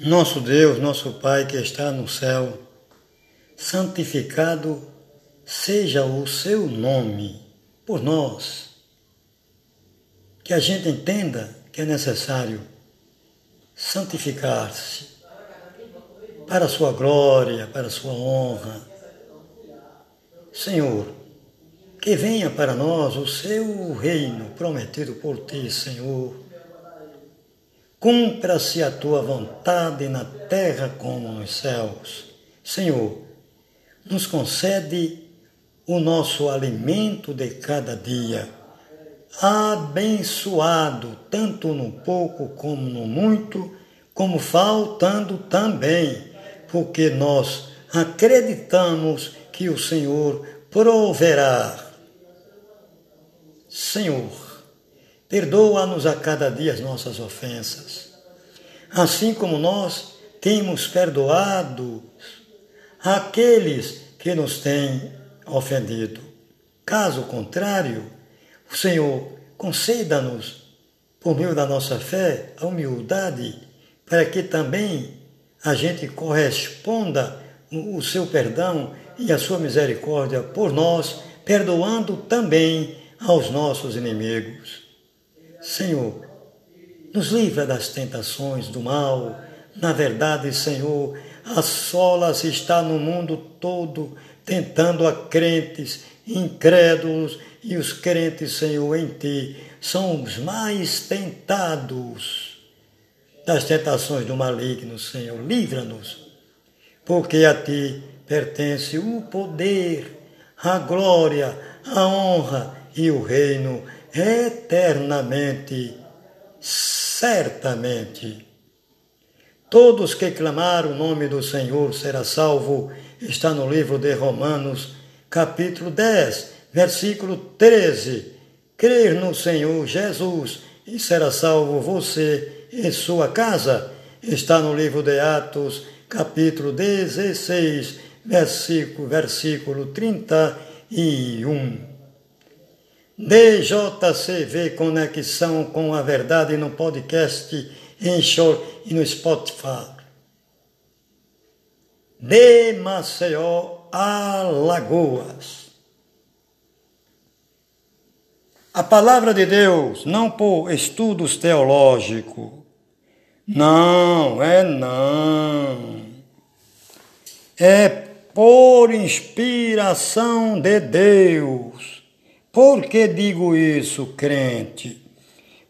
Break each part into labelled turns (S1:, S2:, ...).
S1: Nosso Deus, nosso Pai que está no céu, santificado seja o seu nome por nós. Que a gente entenda que é necessário santificar-se para a sua glória, para a sua honra. Senhor, que venha para nós o seu reino prometido por ti, Senhor Cumpra-se a tua vontade na terra como nos céus. Senhor, nos concede o nosso alimento de cada dia, abençoado tanto no pouco como no muito, como faltando também, porque nós acreditamos que o Senhor proverá. Senhor, Perdoa-nos a cada dia as nossas ofensas, assim como nós temos perdoado aqueles que nos têm ofendido. Caso contrário, o Senhor conceda-nos, por meio da nossa fé, a humildade, para que também a gente corresponda o seu perdão e a sua misericórdia por nós, perdoando também aos nossos inimigos. Senhor, nos livra das tentações do mal. Na verdade, Senhor, a solas está no mundo todo tentando a crentes, incrédulos, e os crentes, Senhor, em Ti são os mais tentados das tentações do maligno, Senhor. Livra-nos, porque a Ti pertence o poder, a glória, a honra e o reino eternamente, certamente. Todos que clamaram o nome do Senhor será salvo, está no livro de Romanos, capítulo 10, versículo 13. Crer no Senhor Jesus e será salvo você e sua casa, está no livro de Atos, capítulo 16, versículo, versículo 31. DJCV Conexão com a Verdade no podcast Enxor e no Spotify. De Maceió, Alagoas. A palavra de Deus, não por estudos teológicos. Não, é não. É por inspiração de Deus por que digo isso, crente?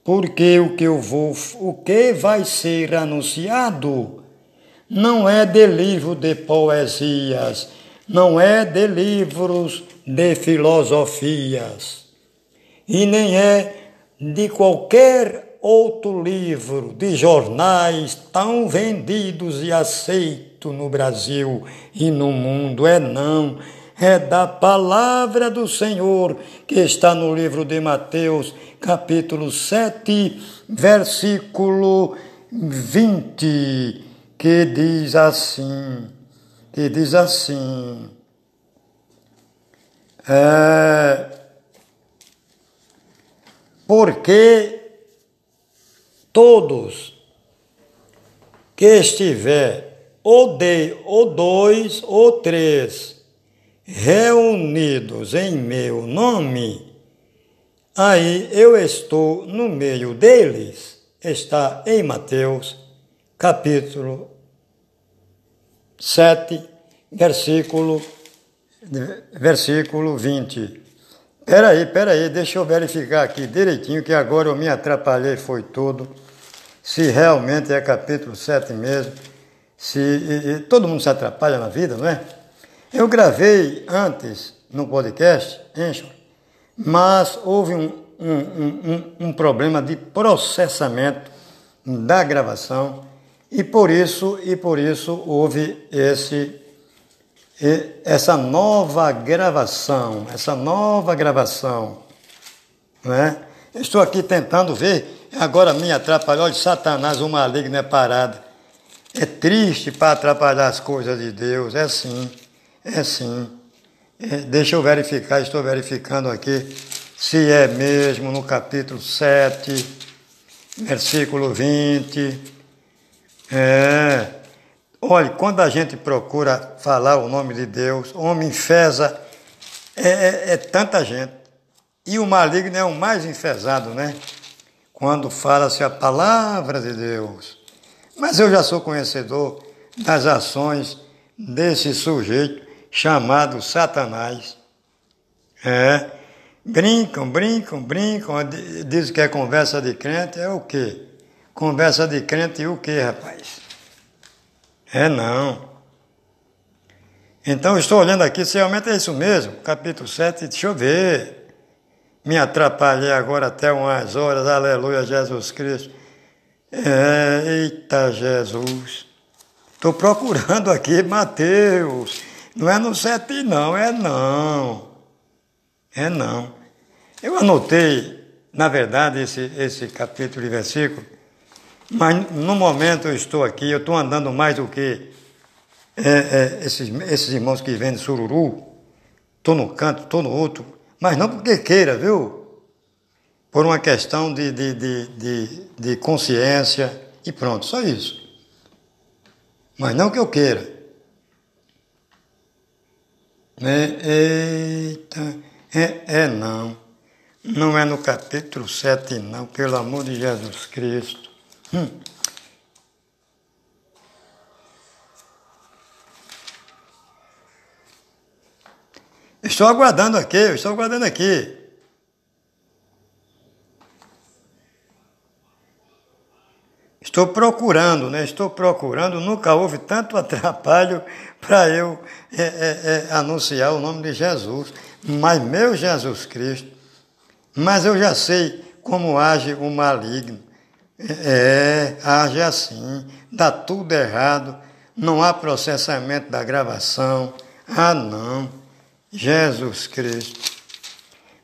S1: Porque o que eu vou, o que vai ser anunciado não é de livro de poesias, não é de livros de filosofias, e nem é de qualquer outro livro de jornais tão vendidos e aceitos no Brasil e no mundo. É não é da palavra do Senhor que está no livro de Mateus, capítulo 7, versículo 20, que diz assim, que diz assim, é, porque todos que estiver ou, de, ou dois ou três reunidos em meu nome, aí eu estou no meio deles. Está em Mateus, capítulo 7, versículo, versículo 20. Peraí, peraí, deixa eu verificar aqui direitinho, que agora eu me atrapalhei, foi tudo. Se realmente é capítulo 7 mesmo. Se, e, e, todo mundo se atrapalha na vida, não é? Eu gravei antes no podcast, Encho, mas houve um, um, um, um, problema de processamento da gravação e por isso e por isso houve esse essa nova gravação, essa nova gravação, né? Estou aqui tentando ver, agora me atrapalhou, olha, Satanás, o maligno é parado. É triste para atrapalhar as coisas de Deus, é assim. É sim. É, deixa eu verificar, estou verificando aqui se é mesmo no capítulo 7, versículo 20. É. Olha, quando a gente procura falar o nome de Deus, homem enfesa, é, é, é tanta gente. E o maligno é o mais enfesado, né? Quando fala-se a palavra de Deus. Mas eu já sou conhecedor das ações desse sujeito chamado Satanás. É. Brincam, brincam, brincam, dizem que é conversa de crente, é o quê? Conversa de crente e o quê, rapaz? É não. Então estou olhando aqui, se realmente é isso mesmo, capítulo 7, deixa eu ver. Me atrapalhei agora até umas horas, aleluia, Jesus Cristo. É, eita Jesus. Estou procurando aqui Mateus. Não é no 7 não, é não. É não. Eu anotei, na verdade, esse, esse capítulo e versículo, mas no momento eu estou aqui, eu estou andando mais do que é, é, esses, esses irmãos que vendem sururu. Estou no canto, estou no outro, mas não porque queira, viu? Por uma questão de, de, de, de, de consciência e pronto, só isso. Mas não que eu queira. É, eita. É, é não. Não é no capítulo 7, não, pelo amor de Jesus Cristo. Hum. Estou aguardando aqui, estou aguardando aqui. Estou procurando, né? Estou procurando, nunca houve tanto atrapalho para eu é, é, é, anunciar o nome de Jesus mas meu Jesus Cristo, mas eu já sei como age o maligno. É, age assim, dá tudo errado, não há processamento da gravação. Ah, não, Jesus Cristo.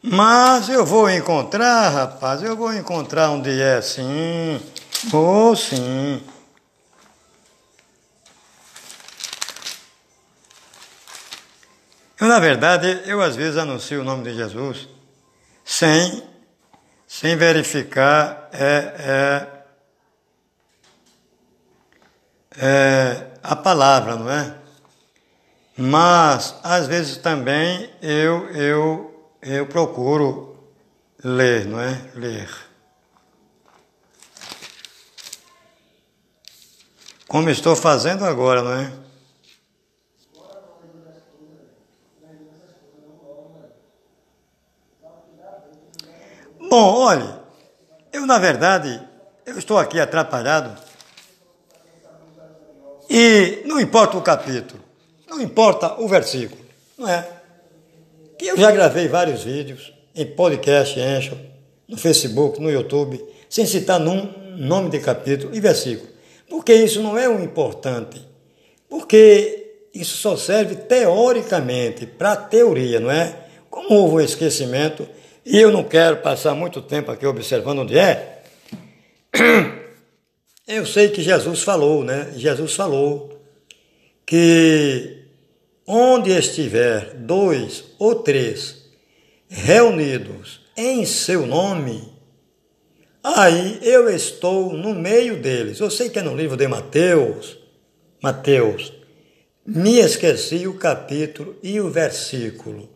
S1: Mas eu vou encontrar, rapaz, eu vou encontrar onde é sim, vou sim. Eu, na verdade, eu às vezes anuncio o nome de Jesus sem, sem verificar é, é, é, a palavra, não é? Mas, às vezes também eu, eu, eu procuro ler, não é? Ler. Como estou fazendo agora, não é? Bom, olhe, eu na verdade, eu estou aqui atrapalhado e não importa o capítulo, não importa o versículo, não é? Que eu já gravei vários vídeos em podcast, Encho, no Facebook, no YouTube, sem citar num nome de capítulo e versículo, porque isso não é o importante, porque isso só serve teoricamente para teoria, não é? Como houve um esquecimento e eu não quero passar muito tempo aqui observando onde é. Eu sei que Jesus falou, né? Jesus falou que onde estiver dois ou três reunidos em seu nome, aí eu estou no meio deles. Eu sei que é no livro de Mateus, Mateus, me esqueci o capítulo e o versículo.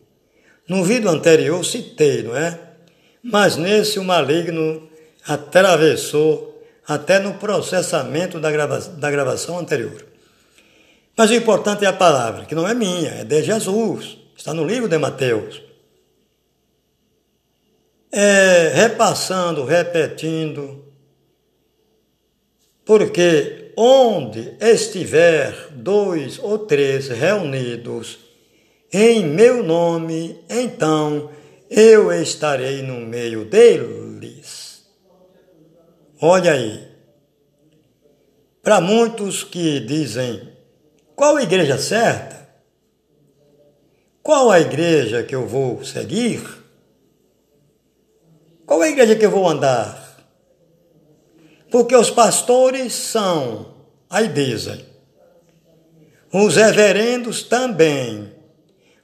S1: No vídeo anterior citei, não é? Mas nesse o maligno atravessou até no processamento da, grava da gravação anterior. Mas o importante é a palavra, que não é minha, é de Jesus. Está no livro de Mateus. É, repassando, repetindo, porque onde estiver dois ou três reunidos em meu nome, então eu estarei no meio deles. Olha aí. Para muitos que dizem, qual a igreja certa? Qual a igreja que eu vou seguir? Qual a igreja que eu vou andar? Porque os pastores são, aí dizem, os reverendos também,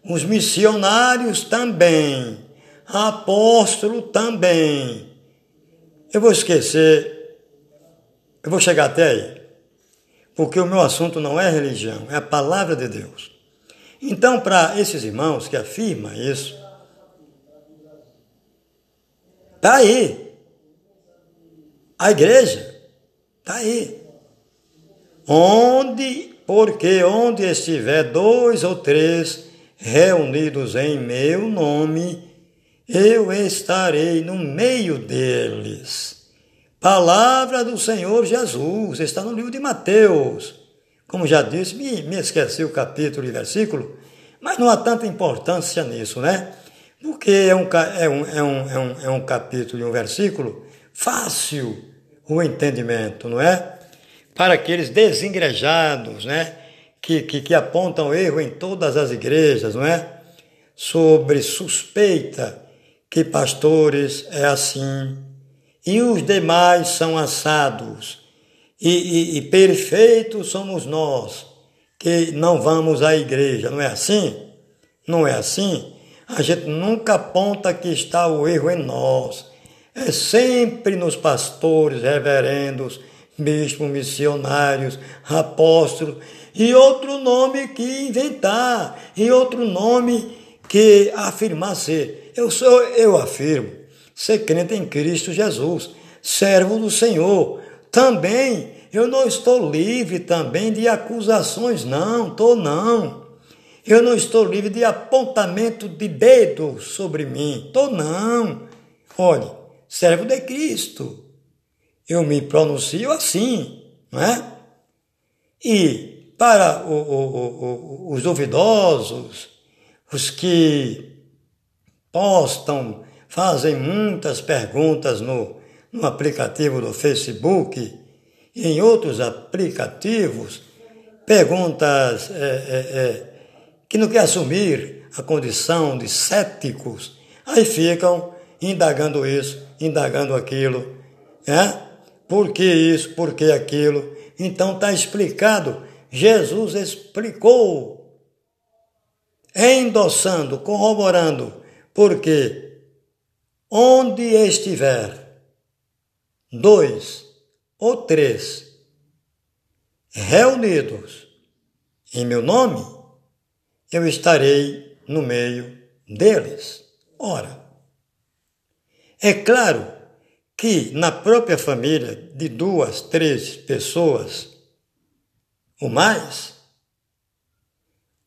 S1: os missionários também, apóstolo também. Eu vou esquecer, eu vou chegar até aí. porque o meu assunto não é religião, é a palavra de Deus. Então, para esses irmãos que afirmam isso, está aí. A igreja está aí. Onde, porque onde estiver dois ou três reunidos em meu nome, eu estarei no meio deles. Palavra do Senhor Jesus, está no livro de Mateus. Como já disse, me, me esqueci o capítulo e versículo, mas não há tanta importância nisso, né? Porque é um, é um, é um, é um, é um capítulo e um versículo fácil o entendimento, não é? Para aqueles desengrejados, né? Que, que, que apontam erro em todas as igrejas, não é? Sobre suspeita que pastores é assim, e os demais são assados, e, e, e perfeitos somos nós, que não vamos à igreja, não é assim? Não é assim? A gente nunca aponta que está o erro em nós. É sempre nos pastores, reverendos, bispos, missionários, apóstolos, e outro nome que inventar, e outro nome que afirmar ser. Eu sou, eu afirmo, ser crente em Cristo Jesus, servo do Senhor. Também eu não estou livre também de acusações, não, estou não. Eu não estou livre de apontamento de dedo sobre mim, estou não. Olhe, servo de Cristo. Eu me pronuncio assim, não é? E para o, o, o, os duvidosos, os que postam, fazem muitas perguntas no, no aplicativo do Facebook e em outros aplicativos, perguntas é, é, é, que não quer assumir a condição de céticos, aí ficam indagando isso, indagando aquilo, né? Por que isso, por que aquilo? Então está explicado. Jesus explicou, endossando, corroborando porque onde estiver dois ou três reunidos em meu nome, eu estarei no meio deles. Ora, é claro que na própria família de duas, três pessoas ou mais,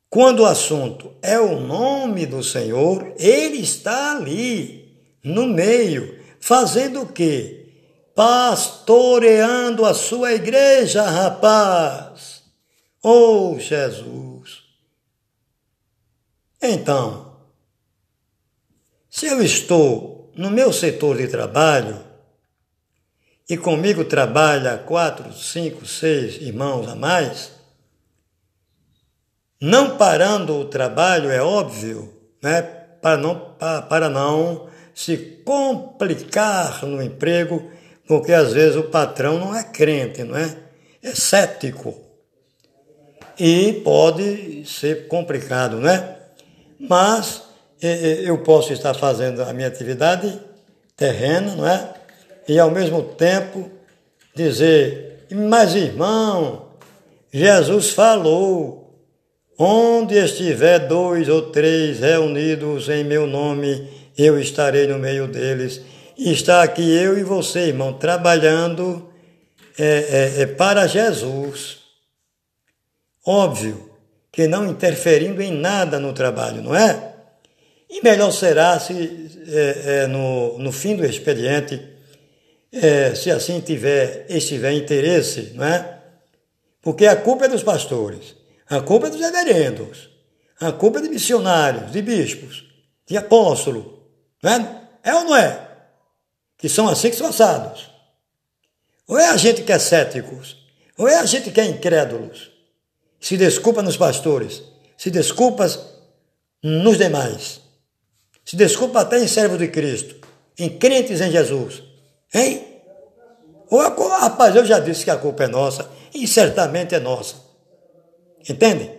S1: quando o assunto é o nome do Senhor, ele está ali, no meio, fazendo o quê? Pastoreando a sua igreja, rapaz. Oh, Jesus. Então, se eu estou no meu setor de trabalho, e comigo trabalha quatro, cinco, seis irmãos a mais, não parando o trabalho, é óbvio, né, para, não, para, para não se complicar no emprego, porque às vezes o patrão não é crente, não é? É cético. E pode ser complicado, né? Mas eu posso estar fazendo a minha atividade terrena, não é? E ao mesmo tempo dizer, mas irmão, Jesus falou Onde estiver dois ou três reunidos em meu nome, eu estarei no meio deles. Está aqui eu e você, irmão, trabalhando é, é, é para Jesus. Óbvio que não interferindo em nada no trabalho, não é? E melhor será se é, é, no, no fim do expediente, é, se assim tiver, estiver interesse, não é? Porque a culpa é dos pastores. A culpa é dos reverendos. A culpa é de missionários, de bispos, de apóstolos. Não é? é ou não é? Que são assim que são assados. Ou é a gente que é céticos, ou é a gente que é incrédulos. Se desculpa nos pastores, se desculpa nos demais. Se desculpa até em servo de Cristo, em crentes em Jesus. Hein? Ou a, rapaz, eu já disse que a culpa é nossa, e certamente é nossa. Entende?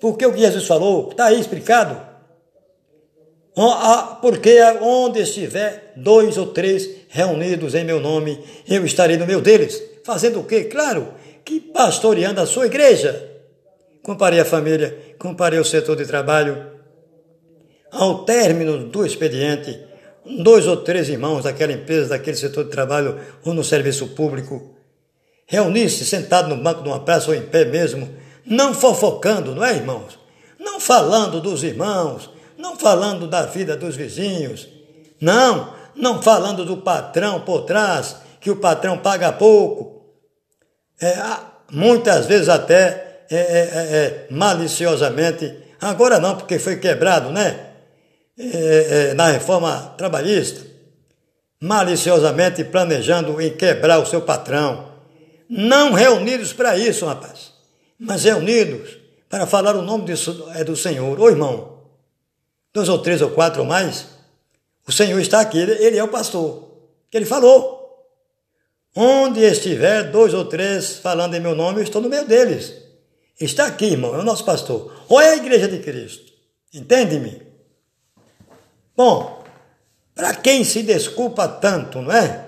S1: Porque o que Jesus falou está aí explicado. Porque onde estiver dois ou três reunidos em meu nome, eu estarei no meio deles. Fazendo o quê? Claro, que pastoreando a sua igreja. Comparei a família, comparei o setor de trabalho. Ao término do expediente, dois ou três irmãos daquela empresa, daquele setor de trabalho ou no serviço público, reunir-se sentado no banco de uma praça ou em pé mesmo, não fofocando, não é, irmãos? Não falando dos irmãos, não falando da vida dos vizinhos, não, não falando do patrão por trás, que o patrão paga pouco. É, muitas vezes até é, é, é, é maliciosamente, agora não, porque foi quebrado, né? É, na reforma trabalhista, maliciosamente planejando em quebrar o seu patrão. Não reunidos para isso, rapaz, mas reunidos para falar o nome do, é do Senhor. Ô irmão, dois ou três ou quatro ou mais, o Senhor está aqui, ele, ele é o pastor. Ele falou. Onde estiver dois ou três falando em meu nome, eu estou no meio deles. Está aqui, irmão, é o nosso pastor. Ou é a igreja de Cristo. Entende-me? Bom, para quem se desculpa tanto, não é?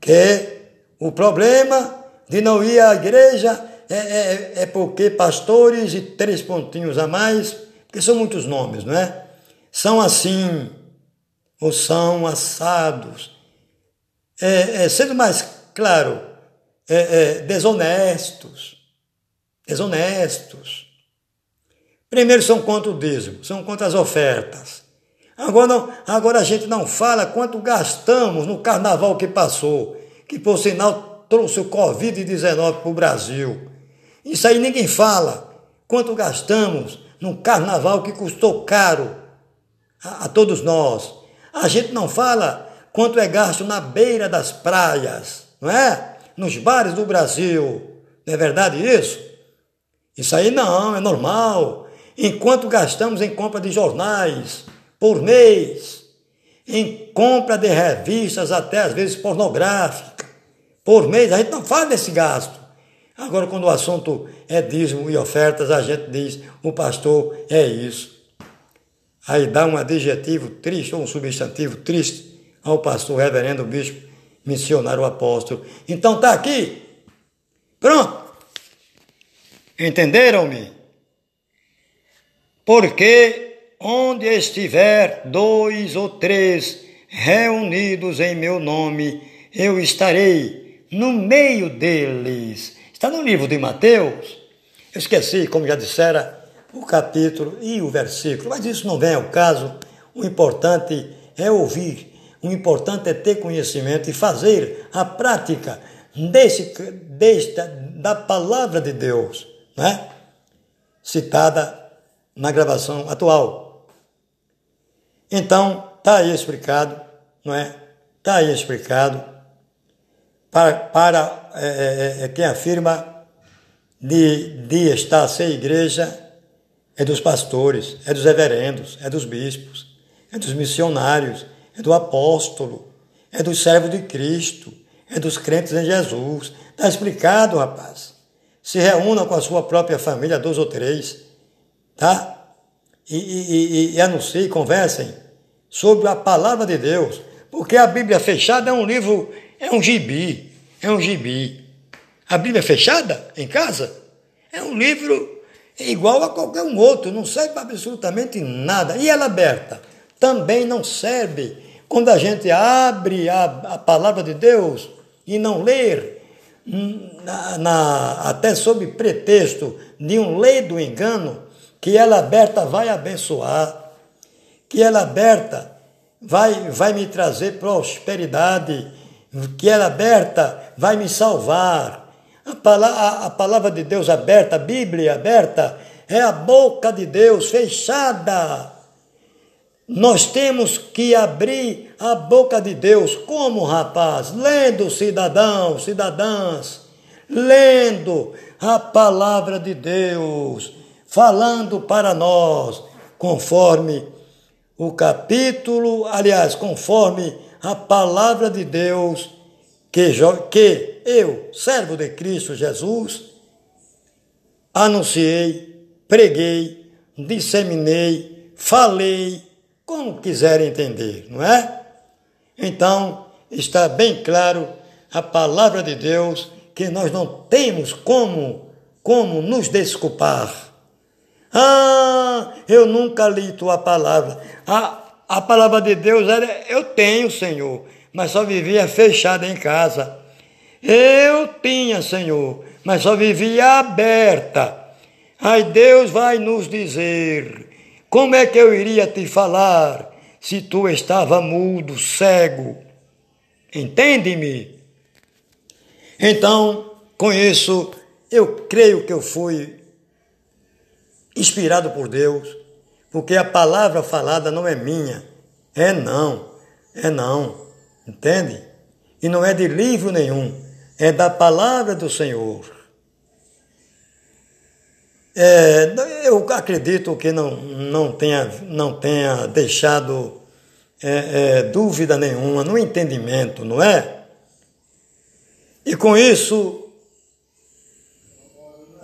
S1: Que o problema de não ir à igreja é, é, é porque pastores e três pontinhos a mais porque são muitos nomes, não é? São assim, ou são assados. É, é sendo mais claro, é, é, desonestos. Desonestos. Primeiro são contra o dízimo, são contra as ofertas. Agora, agora a gente não fala quanto gastamos no carnaval que passou, que por sinal trouxe o Covid-19 para o Brasil. Isso aí ninguém fala. Quanto gastamos num carnaval que custou caro a, a todos nós. A gente não fala quanto é gasto na beira das praias, não é? Nos bares do Brasil. Não é verdade isso? Isso aí não, é normal. Enquanto gastamos em compra de jornais por mês, em compra de revistas, até às vezes pornográficas, por mês, a gente não fala desse gasto. Agora, quando o assunto é dízimo e ofertas, a gente diz, o pastor é isso. Aí dá um adjetivo triste ou um substantivo triste ao pastor, reverendo bispo, missionário apóstolo. Então tá aqui. Pronto. Entenderam-me? Porque onde estiver dois ou três reunidos em meu nome, eu estarei no meio deles. Está no livro de Mateus. Eu esqueci, como já dissera, o capítulo e o versículo, mas isso não vem ao caso. O importante é ouvir, o importante é ter conhecimento e fazer a prática desse, desta, da palavra de Deus, né? citada na gravação atual. Então, está aí explicado, não é? Está aí explicado para, para é, é, é, quem afirma de, de estar sem igreja é dos pastores, é dos reverendos, é dos bispos, é dos missionários, é do apóstolo, é dos servos de Cristo, é dos crentes em Jesus. Está explicado, rapaz. Se reúna com a sua própria família, dois ou três, tá? E, e, e, e anuncie, conversem sobre a palavra de Deus, porque a Bíblia fechada é um livro é um gibi, é um gibi. A Bíblia é fechada em casa é um livro igual a qualquer um outro, não serve para absolutamente nada. E ela aberta também não serve quando a gente abre a, a palavra de Deus e não ler, na, na, até sob pretexto de um lei do engano, que ela aberta vai abençoar, que ela aberta vai, vai me trazer prosperidade que ela aberta vai me salvar. A palavra, a palavra de Deus aberta, a Bíblia aberta, é a boca de Deus fechada. Nós temos que abrir a boca de Deus. Como, rapaz? Lendo, cidadãos, cidadãs, lendo a palavra de Deus, falando para nós, conforme o capítulo, aliás, conforme a palavra de Deus que, que eu, servo de Cristo Jesus, anunciei, preguei, disseminei, falei, como quiserem entender, não é? Então, está bem claro a palavra de Deus que nós não temos como, como nos desculpar. Ah, eu nunca li tua palavra. A, a palavra de Deus era: eu tenho, Senhor, mas só vivia fechada em casa. Eu tinha, Senhor, mas só vivia aberta. Aí Deus vai nos dizer: como é que eu iria te falar se tu estava mudo, cego? Entende-me? Então, com isso, eu creio que eu fui inspirado por Deus, porque a palavra falada não é minha, é não, é não, entende? E não é de livro nenhum, é da palavra do Senhor. É, eu acredito que não, não, tenha, não tenha deixado é, é, dúvida nenhuma no entendimento, não é? E com isso,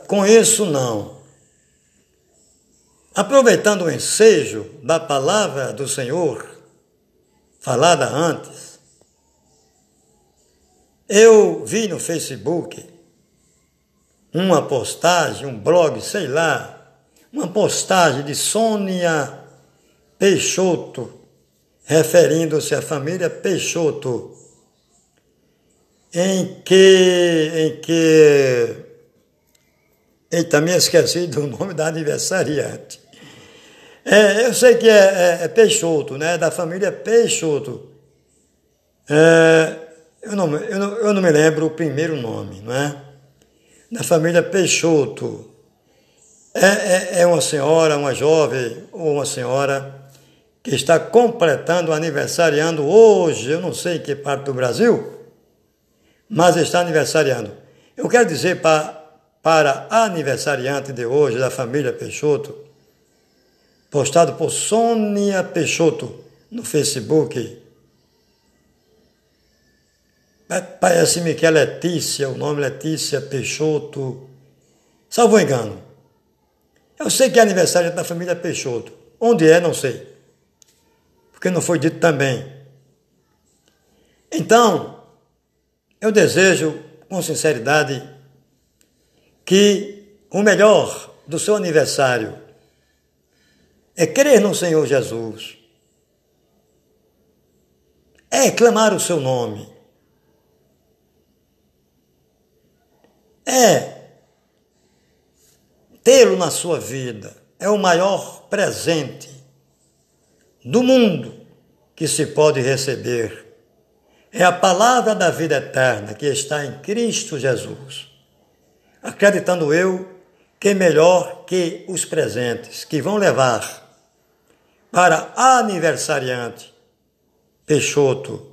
S1: com isso não. Aproveitando o ensejo da palavra do Senhor, falada antes, eu vi no Facebook uma postagem, um blog, sei lá, uma postagem de Sônia Peixoto, referindo-se à família Peixoto, em que, em que, eita, me esqueci do nome da aniversariante. É, eu sei que é, é, é, Peixoto, né? Da família Peixoto. É, eu, não, eu, não, eu não me lembro o primeiro nome, não é? Da família Peixoto. É, é, é uma senhora, uma jovem ou uma senhora que está completando, aniversariando hoje, eu não sei em que parte do Brasil, mas está aniversariando. Eu quero dizer para, para aniversariante de hoje, da família Peixoto, postado por Sônia Peixoto no Facebook. Parece-me que é Letícia, o nome Letícia Peixoto. Salvo engano. Eu sei que é aniversário da família Peixoto. Onde é, não sei. Porque não foi dito também. Então, eu desejo, com sinceridade, que o melhor do seu aniversário é crer no Senhor Jesus, é clamar o seu nome, é tê-lo na sua vida, é o maior presente do mundo que se pode receber. É a palavra da vida eterna que está em Cristo Jesus. Acreditando eu que é melhor que os presentes que vão levar para aniversariante Peixoto,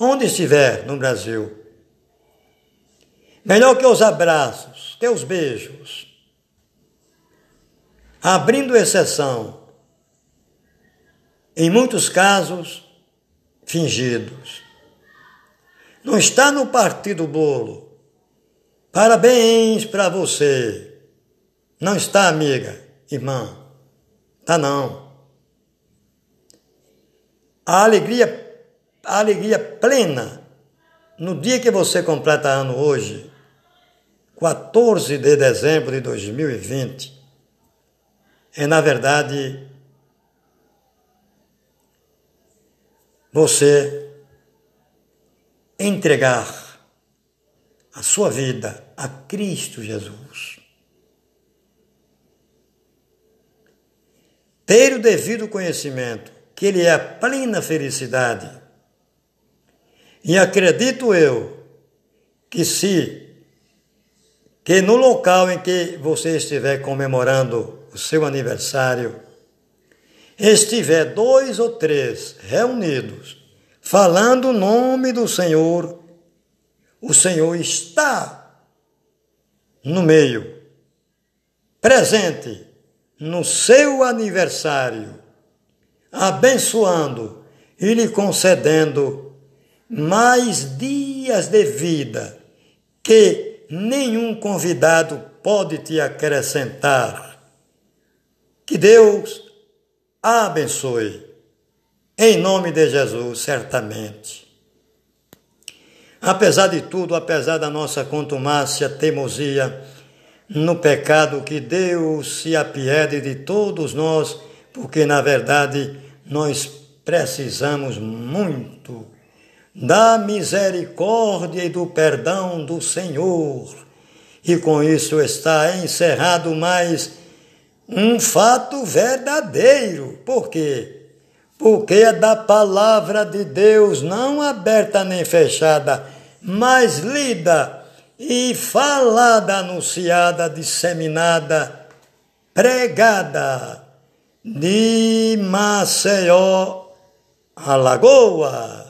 S1: onde estiver no Brasil. Melhor que os abraços, que os beijos. Abrindo exceção, em muitos casos, fingidos. Não está no partido bolo. Parabéns para você. Não está, amiga, irmã. Tá não. A alegria, a alegria plena no dia que você completa ano hoje, 14 de dezembro de 2020, é na verdade você entregar a sua vida a Cristo Jesus. ter o devido conhecimento, que ele é a plena felicidade. E acredito eu que se que no local em que você estiver comemorando o seu aniversário, estiver dois ou três reunidos, falando o nome do Senhor, o Senhor está no meio, presente no seu aniversário, abençoando e lhe concedendo mais dias de vida que nenhum convidado pode te acrescentar. Que Deus abençoe. Em nome de Jesus, certamente. Apesar de tudo, apesar da nossa contumácia, teimosia no pecado, que Deus se apiede de todos nós, porque na verdade nós precisamos muito da misericórdia e do perdão do Senhor. E com isso está encerrado mais um fato verdadeiro. Por quê? Porque é da palavra de Deus, não aberta nem fechada, mas lida e falada, anunciada, disseminada, pregada de Maceió, Alagoas.